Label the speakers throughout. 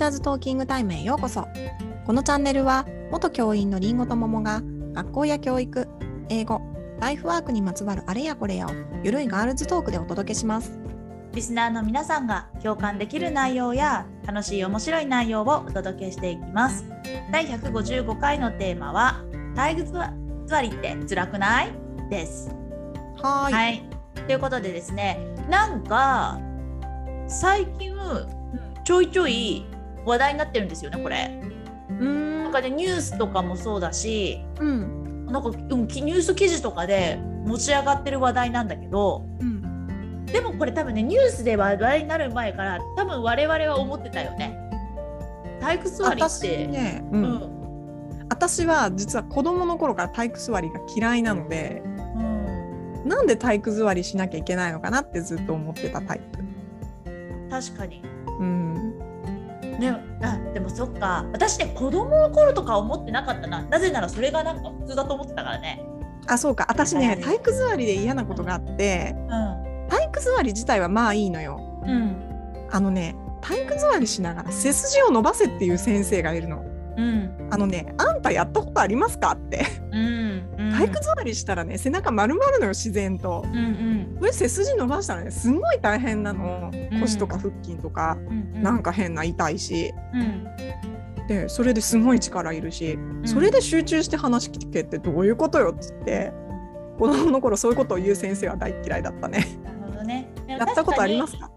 Speaker 1: チャーズトーキングタイムへようこそ。このチャンネルは元教員のりんごと桃が学校や教育英語ライフワークにまつわるあれやこれやをゆるいガールズトークでお届けします。
Speaker 2: リスナーの皆さんが共感できる内容や楽しい面白い内容をお届けしていきます。第155回のテーマは体育座りって辛くない？です。
Speaker 1: はい。
Speaker 2: ということでですねなんか最近ちょいちょい話題になってるんですよねこれ。
Speaker 1: うーん。
Speaker 2: なんかねニュースとかもそうだし
Speaker 1: うん。
Speaker 2: なんか、うん、きニュース記事とかで持ち上がってる話題なんだけど
Speaker 1: うん。
Speaker 2: でもこれ多分ねニュースで話題になる前から多分我々は思ってたよね。体育座りっ
Speaker 1: 私
Speaker 2: て、
Speaker 1: ね、う、
Speaker 2: うんん。
Speaker 1: 私は実は子供の頃から体育座りが嫌いなので
Speaker 2: うん、
Speaker 1: なんで体育座りしなきゃいけないのかなってずっと思ってたタイプ。
Speaker 2: 確かに。
Speaker 1: うん
Speaker 2: ね。あでもそっか。私ね子供の頃とか思ってなかったな。なぜならそれがなんか普通だと思ってたからね。
Speaker 1: あそうか。私ね体育座りで嫌なことがあって体育座り自体はまあいいのよ。
Speaker 2: うんうん。
Speaker 1: あのね体育座りしながら背筋を伸ばせっていう先生がいるの
Speaker 2: うん。
Speaker 1: あのねあんたやったことありますかって。
Speaker 2: うん。うん。
Speaker 1: 体育座りしたらね背中丸まるのよ自然と。
Speaker 2: うんうん。
Speaker 1: これ背筋伸ばしたらねすんごい大変なの。
Speaker 2: うん。
Speaker 1: 腰とか腹筋とか、
Speaker 2: うん
Speaker 1: なんか変な痛いし。
Speaker 2: うん。
Speaker 1: でそれですごい力いるし、
Speaker 2: うん。
Speaker 1: それで集中して話聞けってどういうことよっつって子供の頃そういうことを言う先生は大嫌いだったね。
Speaker 2: なるほどね。
Speaker 1: やったことありますか？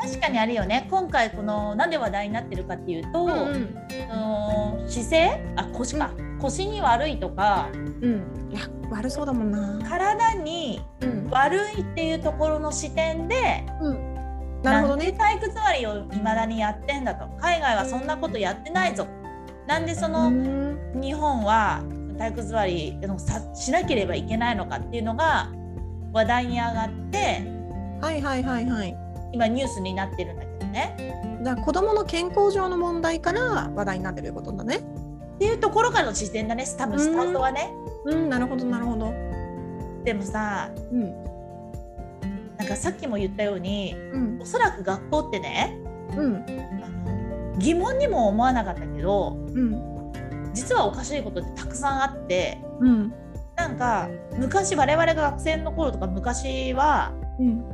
Speaker 2: 確かにあるよね。今回このなんで話題になってるかっていうと、
Speaker 1: うん
Speaker 2: その姿勢？あ腰か、腰に悪いとか
Speaker 1: うん、いや悪そうだもんな。
Speaker 2: 体に
Speaker 1: うん、
Speaker 2: 悪いっていうところの視点で
Speaker 1: なるほどね。
Speaker 2: 体育座りを未だにやってんだと。海外はそんなことやってないぞ。なんでその、
Speaker 1: うん。
Speaker 2: 日本は体育座りのさしなければいけないのかっていうのが話題に上がって
Speaker 1: はいはいはいはい。
Speaker 2: 今ニュースになってるんだけどね。
Speaker 1: じゃあ子供の健康上の問題から話題になってることだね。
Speaker 2: っていうところからの視点だね。多分スタートはね。
Speaker 1: うん、なるほどなるほど。
Speaker 2: でもさ
Speaker 1: うん。
Speaker 2: なんかさっきも言ったように
Speaker 1: うん。
Speaker 2: おそらく学校ってね
Speaker 1: うん。
Speaker 2: あの疑問にも思わなかったけど
Speaker 1: うん。
Speaker 2: 実はおかしいことってたくさんあって
Speaker 1: うん。
Speaker 2: なんか昔我々が学生の頃とか昔は、
Speaker 1: うん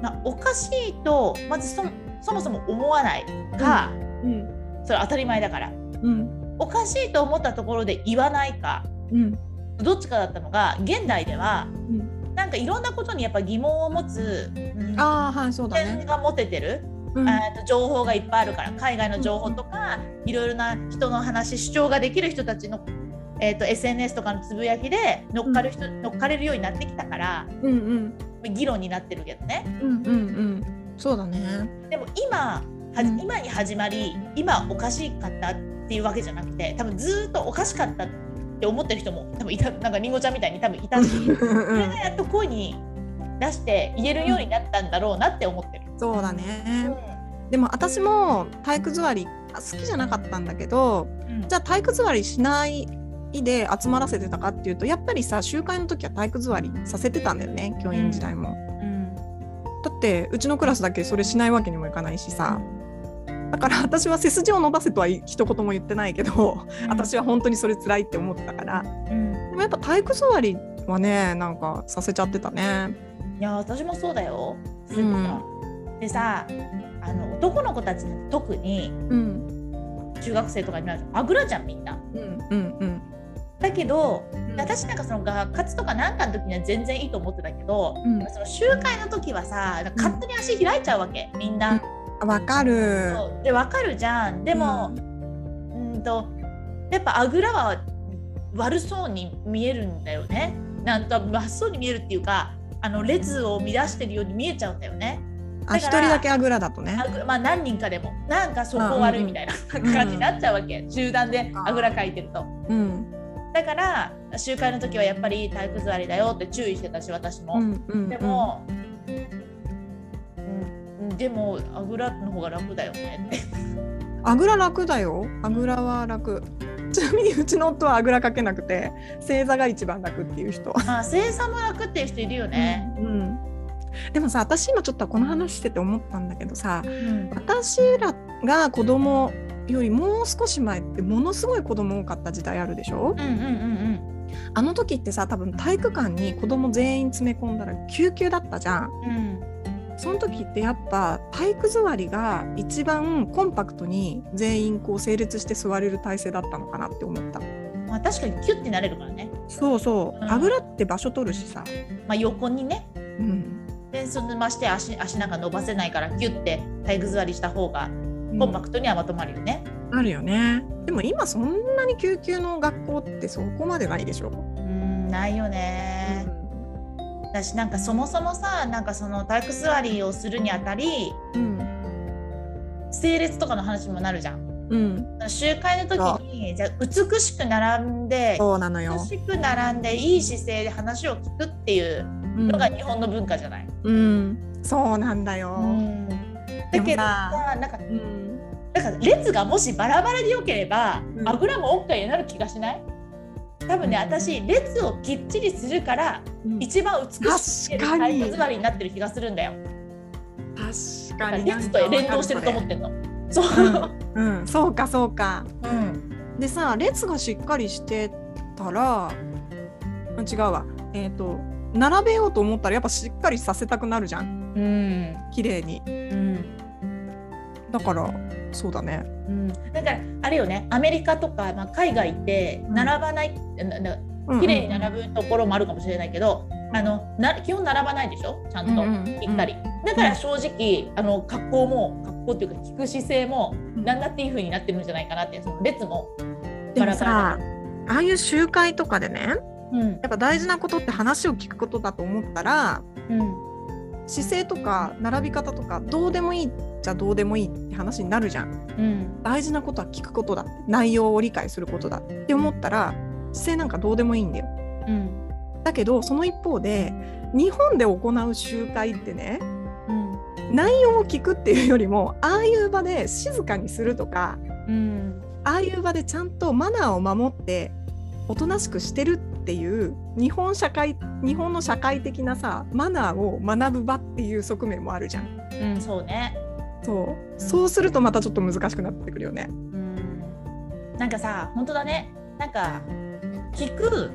Speaker 2: うんまあ、おかしいとまずそそもそも思わないか、
Speaker 1: うん。
Speaker 2: それ当たり前だから。
Speaker 1: うん。
Speaker 2: おかしいと思ったところで言わないか。
Speaker 1: うん。
Speaker 2: どっちかだったのが現代では
Speaker 1: うん。
Speaker 2: なんかいろんなことにやっぱ疑問を持つ、うん
Speaker 1: ああはいそうだね。
Speaker 2: 点が持ててる、
Speaker 1: うん。
Speaker 2: 情報がいっぱいあるから。海外の情報とか、いろいろな人の話主張ができる人たちの、えー、と SNS とかのつぶやきで乗っかる人、乗っかれるようになってきたから。
Speaker 1: うんうん
Speaker 2: 議論になってるけどね
Speaker 1: うんうんうん。そうだね。
Speaker 2: でも今は
Speaker 1: うん
Speaker 2: 今に始まり今おかしかったっていうわけじゃなくて多分ずーっとおかしかったって思ってる人も多分いたなんかりんごちゃんみたいに多分いたしそれがやっと声に出して言えるようになったんだろうなって思ってる。
Speaker 1: そうだね。でも私も体育座りあ好きじゃなかったんだけど
Speaker 2: うん
Speaker 1: じゃあ体育座りしないで集まらせてたかっていうとやっぱりさ集会の時は体育座りさせてたんだよね教員時代も。
Speaker 2: うん。
Speaker 1: だってうちのクラスだけそれしないわけにもいかないしさ。だから私は背筋を伸ばせとは一言も言ってないけど私は本当にそれ辛いって思ってたから。
Speaker 2: うん。
Speaker 1: でもやっぱ体育座りはねなんかさせちゃってたね。
Speaker 2: いや私もそうだよ。すごい。さでさあの男の子たち特に
Speaker 1: うん。
Speaker 2: 中学生とかになるとあぐらじゃんみんな。
Speaker 1: うんうんうん
Speaker 2: だけど
Speaker 1: うん
Speaker 2: 私なんかその学活とかなんかの時には全然いいと思ってたけど、
Speaker 1: うん
Speaker 2: その集会の時はさ勝手に足開いちゃうわけみんな。
Speaker 1: わかる。
Speaker 2: そうでわかるじゃん。でも、うんとやっぱあぐらは悪そうに見えるんだよね。なんと悪そうに見えるっていうかあの列を乱してるように見えちゃうんだよね。
Speaker 1: あ一人だけあぐらだとね。
Speaker 2: まあ何人かでもなんかそこ悪いみたいな感じになっちゃうわけ、集団であぐらかいてると。
Speaker 1: うん
Speaker 2: だから集会の時はやっぱり体育座りだよって注意してたし私も。
Speaker 1: うんうん
Speaker 2: でも、うん、でもあぐらの方が楽だよねって。
Speaker 1: あぐら楽だよ。あぐらは楽。ちなみにうちの夫はあぐらかけなくて正座が一番楽っていう人。
Speaker 2: まあ正座も楽っていう人いるよね。
Speaker 1: うん。でもさ私今ちょっとこの話してて思ったんだけどさ
Speaker 2: うん
Speaker 1: 私らが子供よりもう少し前ってものすごい子供多かった時代あるでしょ？
Speaker 2: うんうんうん
Speaker 1: あの時ってさ多分体育館に子供全員詰め込んだら救急だったじゃん。
Speaker 2: うんうん
Speaker 1: その時ってやっぱ体育座りが一番コンパクトに全員こう整列して座れる体勢だったのかなって思った。
Speaker 2: まあ確かにキュッてなれるからね、
Speaker 1: そうそう、
Speaker 2: うん
Speaker 1: 油って場所取るしさ。
Speaker 2: まあ、横にね
Speaker 1: うん。
Speaker 2: でそのまして足足なんか伸ばせないからキュッて体育座りした方がコンパクトにはまとまるよね。
Speaker 1: あるよね。でも今そんなに救急の学校ってそこまでないでしょ。
Speaker 2: うんないよね。私なんかそもそもさなんかその体育座りをするにあたり
Speaker 1: うん。
Speaker 2: 整列とかの話にもなるじゃん。
Speaker 1: うん。
Speaker 2: 集会の時にじゃあ美しく並んで
Speaker 1: そうなのよ
Speaker 2: 美。しく並んでいい姿勢で話を聞くっていう
Speaker 1: うん
Speaker 2: のが日本の文化じゃない。
Speaker 1: うん。そうなんだよ。
Speaker 2: だけど
Speaker 1: さ
Speaker 2: なんか
Speaker 1: うん。
Speaker 2: なんか列がもしバラバラでよければ、
Speaker 1: うん
Speaker 2: あぐらも OK になる気がしない？多分ね、
Speaker 1: うん
Speaker 2: 私列をきっちりするから
Speaker 1: うん
Speaker 2: 一番美しく見える
Speaker 1: 確かに
Speaker 2: 体育座りになってる気がするんだよ。
Speaker 1: 確
Speaker 2: だか
Speaker 1: に。
Speaker 2: 列と連動してると思ってんの。そう。
Speaker 1: うん、うん、そうかそうか。
Speaker 2: うん。
Speaker 1: でさ列がしっかりしてたらうん違うわえっ、と並べようと思ったらやっぱしっかりさせたくなるじゃん
Speaker 2: うん。
Speaker 1: 綺麗に
Speaker 2: うん。
Speaker 1: だからそうだね。
Speaker 2: うん。だからあれよね、アメリカとか、まあ、海外って
Speaker 1: うん。
Speaker 2: 並ばない、
Speaker 1: うん
Speaker 2: 綺麗に並ぶところもあるかもしれないけど、あのな基本並ばないでしょ？ちゃんと、ったり。だから正直、あの格好も格好っていうか聞く姿勢も
Speaker 1: うん。
Speaker 2: なんだっていう風になってるんじゃないかなってその列もバラバ
Speaker 1: さああいう集会とかでね
Speaker 2: うん。
Speaker 1: やっぱ大事なことって話を聞くことだと思ったら
Speaker 2: うん
Speaker 1: 姿勢とか並び方とかどうでもいいじゃどうでもいいって話になるじゃん。
Speaker 2: うん。
Speaker 1: 大事なことは聞くことだって内容を理解することだって思ったら姿勢なんかどうでもいいんだよ。
Speaker 2: うん。
Speaker 1: だけどその一方で日本で行う集会ってね
Speaker 2: うん。
Speaker 1: 内容を聞くっていうよりもああいう場で静かにするとか
Speaker 2: うん。
Speaker 1: ああいう場でちゃんとマナーを守っておとなしくしてるっていう日本社会日本の社会的なさマナーを学ぶ場っていう側面もあるじゃん。
Speaker 2: うんそうね。
Speaker 1: そう。そうするとまたちょっと難しくなってくるよね。
Speaker 2: うん。なんかさ本当だね。なんか聞く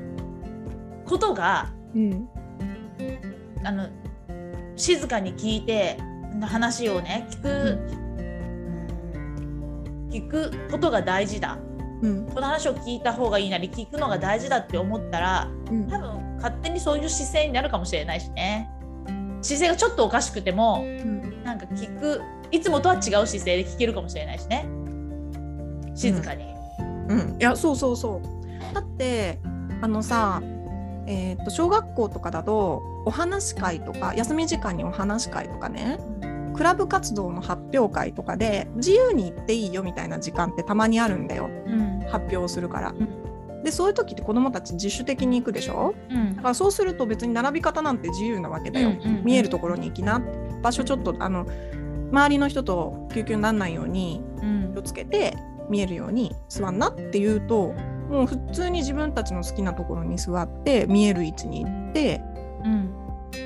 Speaker 2: ことが
Speaker 1: うん。
Speaker 2: あの静かに聞いて話をね聞く、うん。聞くことが大事だ
Speaker 1: うん。
Speaker 2: この話を聞いた方がいいなり聞くのが大事だって思ったら
Speaker 1: うん。
Speaker 2: 多分勝手にそういう姿勢になるかもしれないしね。姿勢がちょっとおかしくても
Speaker 1: うん。
Speaker 2: なんか聞くいつもとは違う姿勢で聞けるかもしれないしね。静かに。
Speaker 1: うん、いやそうそうそう。だってあのさ、えー、と小学校とかだとお話し会とか休み時間にお話し会とかねクラブ活動の発表会とかで自由に行っていいよみたいな時間ってたまにあるんだよ。
Speaker 2: うん
Speaker 1: 発表するから。
Speaker 2: ん。
Speaker 1: でそういう時って子どもたち自主的に行くでしょ？
Speaker 2: うん。
Speaker 1: だからそうすると別に並び方なんて自由なわけだよ。
Speaker 2: うんうんうん。
Speaker 1: 見えるところに行きな場所ちょっとあの周りの人と救急にならないように
Speaker 2: うん。
Speaker 1: 気をつけて見えるように座んなって言うともう普通に自分たちの好きなところに座って見える位置に行って
Speaker 2: うん。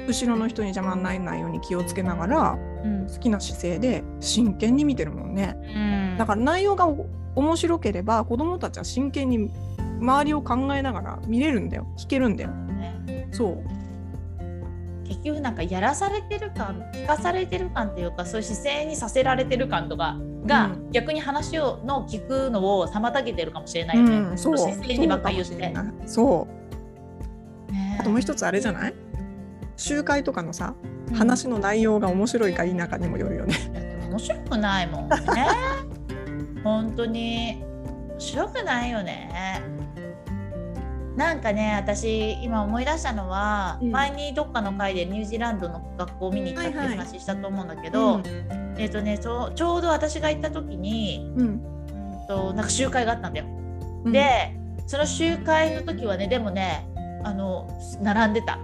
Speaker 1: 後ろの人に邪魔にならないように気をつけながら
Speaker 2: うん。
Speaker 1: 好きな姿勢で真剣に見てるもんね。
Speaker 2: うん
Speaker 1: だから内容がお面白ければ子どもたちは真剣に周りを考えながら見れるんだよ聞けるんだよ。
Speaker 2: ね
Speaker 1: そう
Speaker 2: 結局なんかやらされてる感聞かされてる感っていうかそういう姿勢にさせられてる感とかが、
Speaker 1: うん
Speaker 2: 逆に話をの聞くのを妨げてるかもしれないよね。
Speaker 1: うん、そう
Speaker 2: 姿勢にばっかり言って。
Speaker 1: そうあともう一つあれじゃない？集会とかのさ
Speaker 2: うん
Speaker 1: 話の内容が面白いか否かにもよるよね。
Speaker 2: 面白くないもんね。本当に。面白くないよね。なんかね私今思い出したのは、
Speaker 1: うん。
Speaker 2: 前にどっかの回でニュージーランドの学校を見に行ったって話したと思うんだけど、
Speaker 1: うん。
Speaker 2: えっ、とねちょうど私が行った時に、
Speaker 1: うん。
Speaker 2: うんとなんか集会があったんだよ。
Speaker 1: うん。
Speaker 2: でその集会の時はねでもねあの並んでた。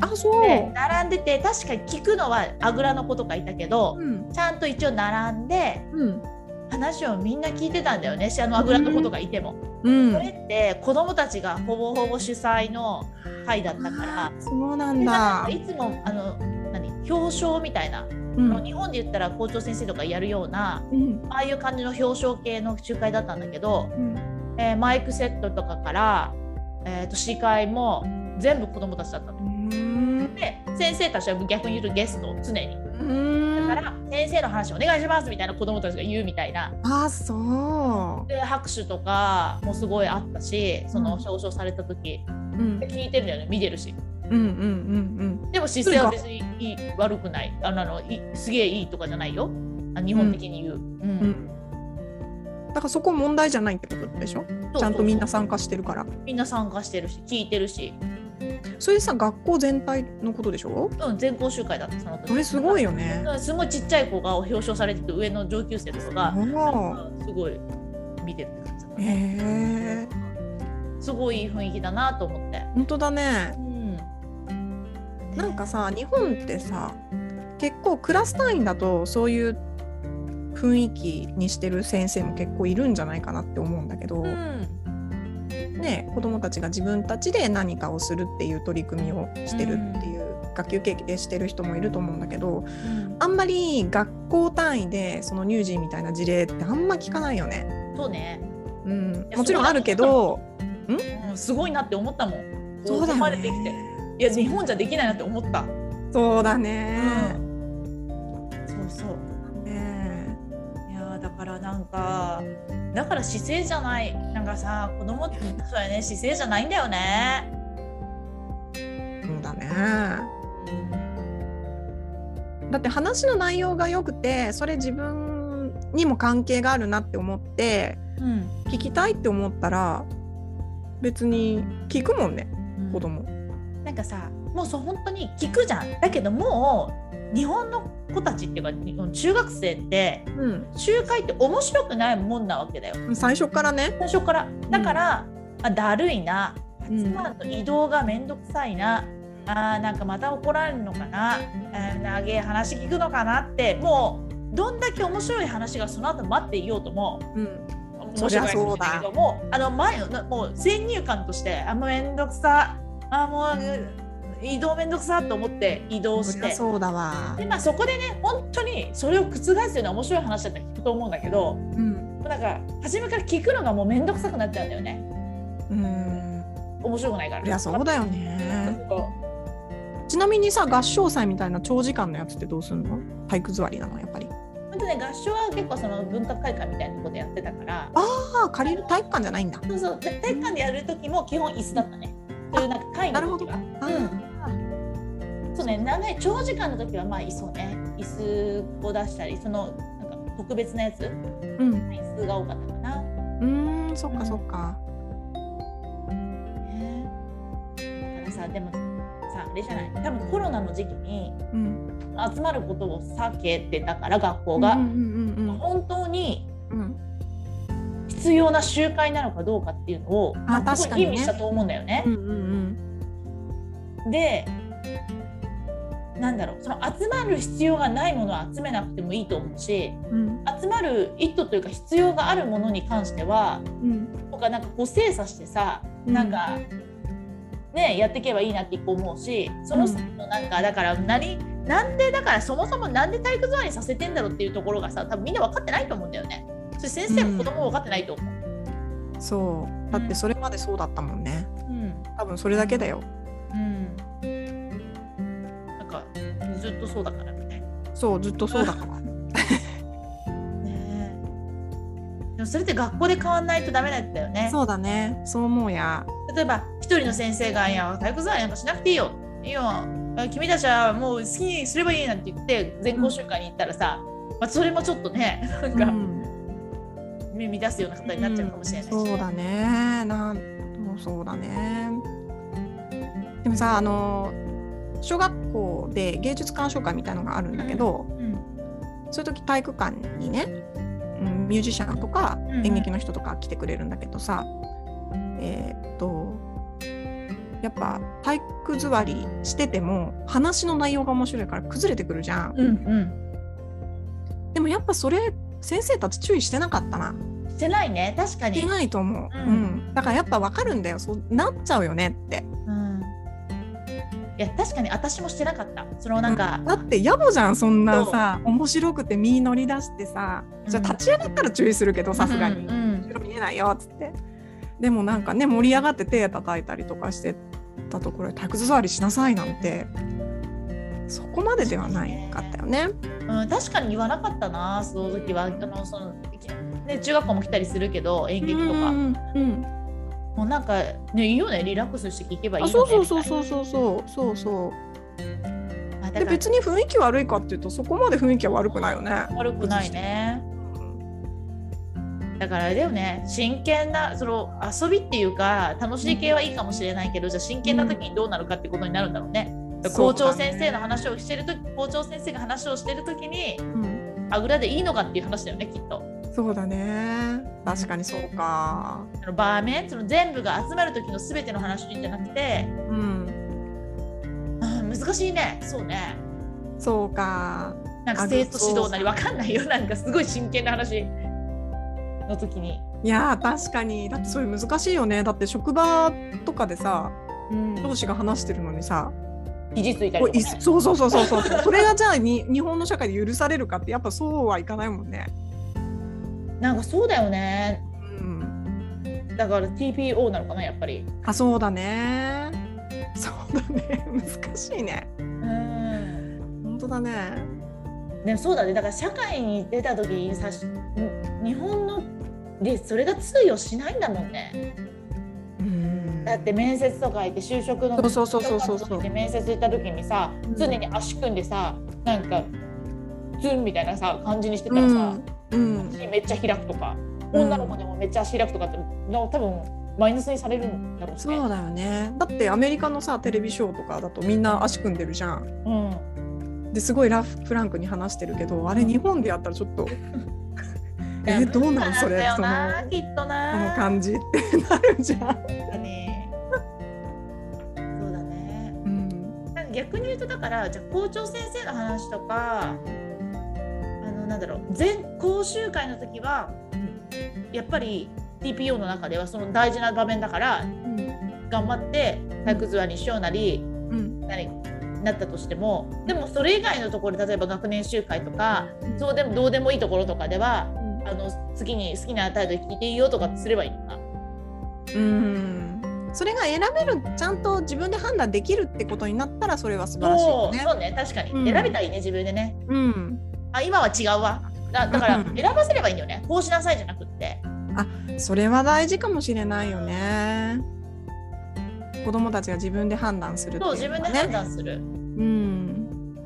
Speaker 1: あそう、
Speaker 2: で並んでて確かに聞くのはあぐらの子とかいたけど、
Speaker 1: うん。
Speaker 2: ちゃんと一応並んで
Speaker 1: うん
Speaker 2: 話をみんな聞いてたんだよねあのあぐらの子とかいても。
Speaker 1: うん
Speaker 2: それって子供たちがほぼほぼ主催の会だったから。
Speaker 1: そう
Speaker 2: なん
Speaker 1: だ
Speaker 2: か。いつもあの何？表彰みたいな、
Speaker 1: うん
Speaker 2: 日本で言ったら校長先生とかやるような
Speaker 1: うん
Speaker 2: ああいう感じの表彰系の集会だったんだけど、
Speaker 1: うん
Speaker 2: えーマイクセットとかから、えー、と司会も全部子どもたちだったの。
Speaker 1: うん
Speaker 2: で先生たちは逆に言うとゲスト常に。
Speaker 1: うん。
Speaker 2: だから先生の話お願いしますみたいな子どもたちが言うみたいな。
Speaker 1: あそ
Speaker 2: で拍手とかもすごいあったしその
Speaker 1: うん。
Speaker 2: 表彰された時、
Speaker 1: ううん。
Speaker 2: 聞いてるんだよね見てるし。
Speaker 1: うんうんうん
Speaker 2: でも姿勢は別にいい悪くない。あのいすげえいいとかじゃないよ。あ日本的に言う。うん。
Speaker 1: うん。うんだからそこ問題じゃないってことでしょ？ちゃんとみんな参加してるから。
Speaker 2: みんな参加してるし聞いてるし、
Speaker 1: それさ学校全体のことでしょ？
Speaker 2: うん、全校集会だったその時。
Speaker 1: それすごいよね。
Speaker 2: うんすごいちっちゃい子が表彰されてて上の上級生とかがすごい見てるって感じだった。
Speaker 1: へ
Speaker 2: ね。
Speaker 1: え
Speaker 2: すごいいい雰囲気だなと思って。
Speaker 1: 本当だね。
Speaker 2: うん、
Speaker 1: なんかさ日本ってさ結構クラス単位だとそういう雰囲気にしてる先生も結構いるんじゃないかなって思うんだけど、
Speaker 2: うん
Speaker 1: ね、子どもたちが自分たちで何かをするっていう取り組みをしてるっていう、学級経験してる人もいると思うんだけど
Speaker 2: うん
Speaker 1: あんまり学校単位でその乳児みたいな事例ってあんま聞かないよね。
Speaker 2: そうね、
Speaker 1: うん
Speaker 2: や、
Speaker 1: もちろんあるけど
Speaker 2: うん、すごいなって思ったもん。
Speaker 1: そうだよね。
Speaker 2: いや日本じゃできないなって思った。
Speaker 1: そうだね。
Speaker 2: からなんかだから姿勢じゃないなんかさ子供ってそうやね姿勢じゃないんだよね。
Speaker 1: そうだね。だって話の内容が良くてそれ自分にも関係があるなって思って
Speaker 2: うん、
Speaker 1: 聞きたいって思ったら別に聞くもんね
Speaker 2: うん
Speaker 1: 子供。
Speaker 2: なんかさもうそう本当に聞くじゃん。だけどもう日本の子たちっていうか中学生って
Speaker 1: うん、
Speaker 2: 集会って面白くないもんなわけだよ。
Speaker 1: 最初からね。
Speaker 2: 最初から。だから、あだるいな。
Speaker 1: うん。
Speaker 2: 集まると移動がめんどくさいな、あーなんかまた怒られるのかな、えー長い話聞くのかなって。もうどんだけ面白い話がその後待っていようとも
Speaker 1: うん、
Speaker 2: 面白いかもしれないけどもあの前のもう先入観としてあもうめんどくさ。あもう移動めんどくさと思って移動
Speaker 1: そ
Speaker 2: して。
Speaker 1: そうだわ。
Speaker 2: で。まあそこでね本当にそれを覆すような面白い話だったら聞くと思うんだけど
Speaker 1: うん、
Speaker 2: なんか初めから聞くのがもうめんどくさくなっちゃうんだよね。
Speaker 1: うん、
Speaker 2: 面白くないから。
Speaker 1: そりゃそうだよね。ちなみにさ合唱祭みたいな長時間のやつってどうすんの？体育座りなのやっぱり。
Speaker 2: 本当ね合唱は結構その文化会館みたいなところでやってたから。
Speaker 1: ああ借りる体育館じゃないんだ。
Speaker 2: そうそう。で体育館でやる時も基本椅子だったね。そういうなんか会の時は。
Speaker 1: あ
Speaker 2: うんそうね長い長時間の時はまあいそうね椅子を出したりそのなんか特別なやつ？
Speaker 1: うん、
Speaker 2: 椅子が多かったかな、
Speaker 1: うーん、そっかそっか。
Speaker 2: ね、だからさでもさあれじゃない？多分コロナの時期に
Speaker 1: うん、
Speaker 2: 集まることを避けてたから学校が、本当に。必要な集会なのかどうかっていうのを
Speaker 1: あ
Speaker 2: まあすごい
Speaker 1: 確かにね
Speaker 2: 吟味したと思うんだよね。
Speaker 1: うんうんうん。
Speaker 2: でなんだろうその集まる必要がないものは集めなくてもいいと思うし
Speaker 1: うん。
Speaker 2: 集まる意図というか必要があるものに関しては
Speaker 1: うん。
Speaker 2: とかなんかこう精査してさ
Speaker 1: うん。
Speaker 2: なんか、ねやっていけばいいなって一個思うしその先のなんかだから何なんでだからそもそもなんで体育座りさせてんだろうっていうところがさ多分みんな分かってないと思うんだよね。それ先生も子供も分かってないと思う。
Speaker 1: そう。だってそれまでそうだったもんね。
Speaker 2: うん。
Speaker 1: 多分それだけだよ
Speaker 2: そうだからみたいな。
Speaker 1: そうずっとそうだから。
Speaker 2: ねえ。でもそれって学校で変わんないとダメなんだよね。
Speaker 1: そうだね。そう思うや。
Speaker 2: 例えば一人の先生が「いや体育座りなんかしなくていいよ」「いいよ。あ君たちはもう好きにすればいい」なんて言って全校集会に行ったらさ、まあ、それもちょっとねなんか
Speaker 1: うん。
Speaker 2: 耳出すようなことになっちゃうかもしれないし、
Speaker 1: そうだね。なんそうだね。でもさあの小学校で芸術鑑賞会みたいのがあるんだけど、
Speaker 2: うん
Speaker 1: そういう時体育館にね、うん、ミュージシャンとか
Speaker 2: うんうん
Speaker 1: 演劇の人とか来てくれるんだけどさ、えーっとやっぱ体育座りしてても話の内容が面白いから崩れてくるじゃん。
Speaker 2: うんうん
Speaker 1: でもやっぱそれ先生たち注意してなかったな。
Speaker 2: してないね確かに
Speaker 1: して、ないと思う。
Speaker 2: う
Speaker 1: うんんだからやっぱ分かるんだよそうなっちゃうよねって。
Speaker 2: うん、いいや確かに私もしてなかった。そのなんか、
Speaker 1: だって野暮じゃんそんなさ面白くて身乗り出してさじゃあ立ち上がったら注意するけどさすがに、
Speaker 2: うんうん
Speaker 1: 後ろ見えないよっつって。でもなんかね盛り上がって手叩いたりとかしてたところで体育座りしなさいなんてそこまでではないかったよね。
Speaker 2: うん、確かに言わなかったなその時は。あのその、ね、中学校も来たりするけど演劇とか、
Speaker 1: うんうん
Speaker 2: もうなんかねいいよねリラックスして聞けばいいよね
Speaker 1: そうそうそうそうそうそうそう、で別に雰囲気悪いかっていうとそこまで雰囲気は悪くないよね。
Speaker 2: 悪くないね。だからあれだよね。真剣なその遊びっていうか楽しい系はいいかもしれないけど、うん、じゃあ真剣な時にどうなるかってことになるんだろうね、うん、校長先生の話をしてる時、ね、校長先生が話をしてる時に、
Speaker 1: うん、
Speaker 2: あぐらでいいのかっていう話だよねきっと。
Speaker 1: そうだね。確かにそうか。
Speaker 2: その場面その全部が集まる時の全ての話じゃなくて、
Speaker 1: うん。
Speaker 2: うん、難しいね。そうね。
Speaker 1: そうか。
Speaker 2: なんか生徒指導なりわかんないよ。なんかすごい真剣な話。の時に。
Speaker 1: いやー確かに。だってそれ難しいよね。だって職場とかでさ上司が話してるのにさ、
Speaker 2: 肘ついた
Speaker 1: こうい
Speaker 2: りとか、ね、
Speaker 1: そうそうそうそうそう。それがじゃあに日本の社会で許されるかってやっぱそうはいかないもんね。
Speaker 2: なんかそうだよね。
Speaker 1: うん、
Speaker 2: だから TPO なのかなやっぱり。
Speaker 1: あそうだね。そうだね。難しいね。
Speaker 2: うん。
Speaker 1: 本当だね。
Speaker 2: でもそうだね。だから社会に出た時にさし日本のでそれが通用しないんだもんね。
Speaker 1: うん。
Speaker 2: だって面接とか行って就職の
Speaker 1: そうそうそうそうそ
Speaker 2: 面接行った時にさ
Speaker 1: うん。
Speaker 2: 常に足組んでさなんかズンみたいなさ感じにしてたらさ、
Speaker 1: うん、
Speaker 2: 足めっちゃ開くとか、
Speaker 1: うん。
Speaker 2: 女の子でもめっちゃ足開くとかってな多分マイナスにされるんだろうしね。
Speaker 1: そうだよね。だってアメリカのさテレビショーとかだとみんな足組んでるじゃん。
Speaker 2: うん。
Speaker 1: ですごいラフフランクに話してるけどあれ日本でやったらちょっと えどうなんそれ？その
Speaker 2: なきっと
Speaker 1: こ
Speaker 2: な
Speaker 1: の感じってなるじゃん。
Speaker 2: だねそうだね。
Speaker 1: うん。
Speaker 2: 逆に言うとだからじゃあ校長先生の話とかなんだろう。全講習会の時はやっぱり TPO の中ではその大事な場面だから頑張って体育座りにしようなり
Speaker 1: うん。
Speaker 2: 何なったとしてもでもそれ以外のところで例えば学年集会とかそうでもどうでもいいところとかではあの次に好きな態度で聞いていいよとかすればいいのか。な。
Speaker 1: うん。それが選べるちゃんと自分で判断できるってことになったらそれは素晴らしいよね。
Speaker 2: そうね。確かに、
Speaker 1: うん。
Speaker 2: 選びたいね自分でね。
Speaker 1: うん、
Speaker 2: あ今は違うわだだから
Speaker 1: うん
Speaker 2: 選ばせればいいんだよねこうしなさいじゃなくって
Speaker 1: それは大事かもしれないよね。子供たちが自分で判断するって
Speaker 2: そう自分で。判断する、
Speaker 1: うん。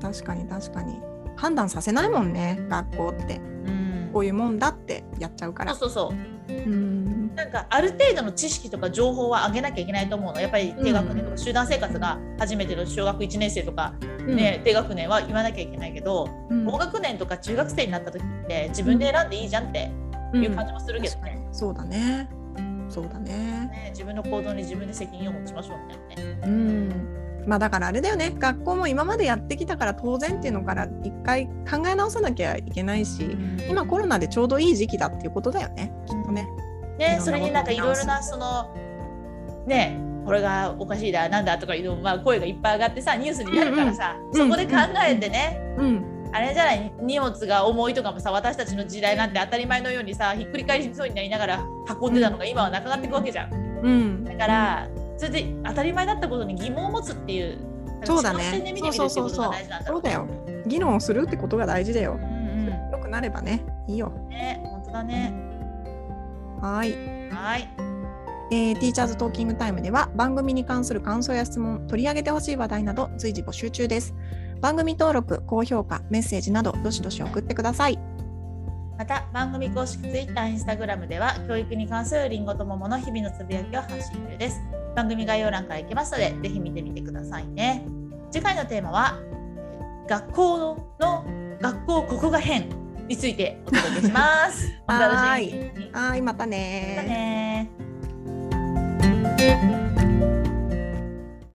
Speaker 1: 確かに確かに。判断させないもんね学校って。
Speaker 2: うん
Speaker 1: こういうもんだってやっちゃうから。
Speaker 2: そうそうそう
Speaker 1: うん。
Speaker 2: なんかある程度の知識とか情報は上げなきゃいけないと思うのやっぱり低学年とか集団生活が初めての小学1年生とか、ね低学年は言わなきゃいけないけど、
Speaker 1: うん、
Speaker 2: 高学年とか中学生になった時って自分で選んでいいじゃんって
Speaker 1: うん
Speaker 2: いう感じもするけどね,、
Speaker 1: そうだね。そうだね。
Speaker 2: ね自分の行動に自分で責任を持ちましょうみたいなね。
Speaker 1: うん。まあだからあれだよね学校も今までやってきたから当然っていうのから一回考え直さなきゃいけないし今コロナでちょうどいい時期だっていうことだよねきっとね。
Speaker 2: ね、それになんかいろいろなそのねこれがおかしいだなんだとかいうの、まあ、声がいっぱい上がってさニュースになるからさ、
Speaker 1: うんうん
Speaker 2: そこで考えてね、
Speaker 1: うん
Speaker 2: あれじゃない荷物が重いとかもさ私たちの時代なんて当たり前のようにさひっくり返しそうになりながら運んでたのが今はなくなっていくわけじゃん。
Speaker 1: うん。
Speaker 2: だからそれで当たり前だったことに疑問を持つっていう
Speaker 1: そうだね
Speaker 2: 見て。みるってことが大事なんだろ
Speaker 1: そうだよ。議論をするってことが大事だよ。
Speaker 2: うん
Speaker 1: 良くなればね、いいよ。
Speaker 2: うん、ね本当だね。
Speaker 1: はい。
Speaker 2: はい。
Speaker 1: えー、ティーチャーズトーキングタイムでは番組に関する感想や質問、取り上げてほしい話題など随時募集中です。番組登録、高評価、メッセージなどどしどし送ってください。
Speaker 2: また番組公式 Twitter、Instagram では教育に関するりんごと桃の日々のつぶやきを発信中です。番組概要欄から行けますので、ぜひ見てみてくださいね。次回のテーマは、学校の学校ここが変についてお届けします。
Speaker 1: はい、また
Speaker 2: ま
Speaker 1: ね
Speaker 2: たね